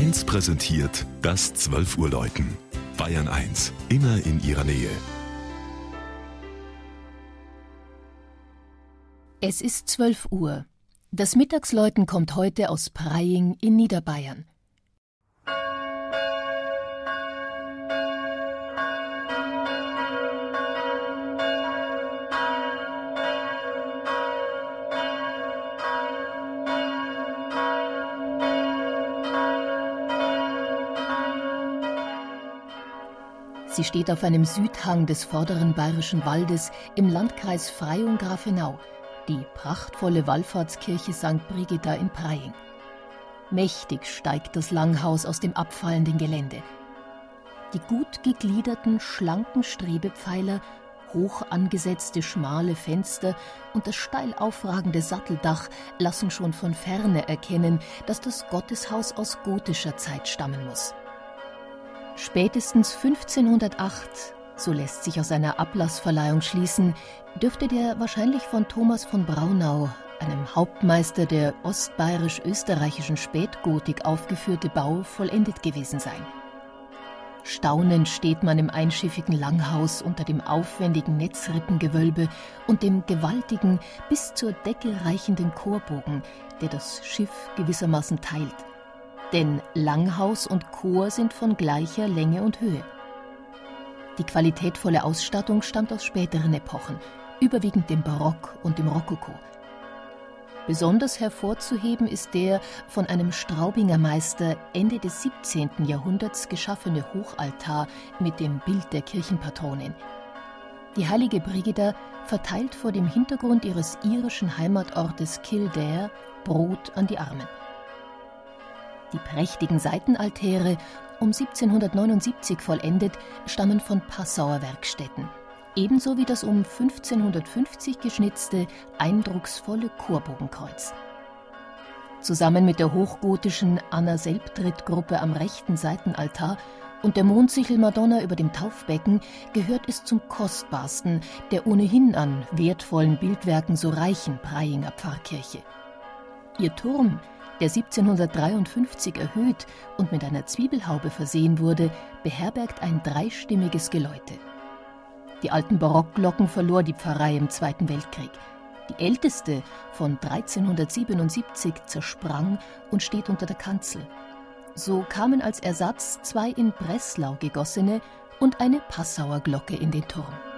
1 präsentiert das 12 Uhr Läuten. Bayern 1, immer in ihrer Nähe. Es ist 12 Uhr. Das Mittagsläuten kommt heute aus Preying in Niederbayern. Sie steht auf einem Südhang des vorderen bayerischen Waldes im Landkreis Freyung-Grafenau, die prachtvolle Wallfahrtskirche St. Brigitta in Preying. Mächtig steigt das Langhaus aus dem abfallenden Gelände. Die gut gegliederten, schlanken Strebepfeiler, hoch angesetzte schmale Fenster und das steil aufragende Satteldach lassen schon von ferne erkennen, dass das Gotteshaus aus gotischer Zeit stammen muss. Spätestens 1508, so lässt sich aus einer Ablassverleihung schließen, dürfte der wahrscheinlich von Thomas von Braunau, einem Hauptmeister der ostbayerisch-österreichischen Spätgotik aufgeführte Bau vollendet gewesen sein. Staunend steht man im einschiffigen Langhaus unter dem aufwendigen Netzrippengewölbe und dem gewaltigen, bis zur Decke reichenden Chorbogen, der das Schiff gewissermaßen teilt. Denn Langhaus und Chor sind von gleicher Länge und Höhe. Die qualitätvolle Ausstattung stammt aus späteren Epochen, überwiegend dem Barock und dem Rokoko. Besonders hervorzuheben ist der von einem Straubinger Meister Ende des 17. Jahrhunderts geschaffene Hochaltar mit dem Bild der Kirchenpatronin. Die heilige Brigida verteilt vor dem Hintergrund ihres irischen Heimatortes Kildare Brot an die Armen. Die prächtigen Seitenaltäre, um 1779 vollendet, stammen von Passauer Werkstätten. Ebenso wie das um 1550 geschnitzte, eindrucksvolle Chorbogenkreuz. Zusammen mit der hochgotischen Anna-Selbtritt-Gruppe am rechten Seitenaltar und der Mondsichel-Madonna über dem Taufbecken gehört es zum kostbarsten der ohnehin an wertvollen Bildwerken so reichen Preyinger Pfarrkirche. Ihr Turm der 1753 erhöht und mit einer Zwiebelhaube versehen wurde, beherbergt ein dreistimmiges Geläute. Die alten Barockglocken verlor die Pfarrei im Zweiten Weltkrieg. Die älteste von 1377 zersprang und steht unter der Kanzel. So kamen als Ersatz zwei in Breslau gegossene und eine Passauer Glocke in den Turm.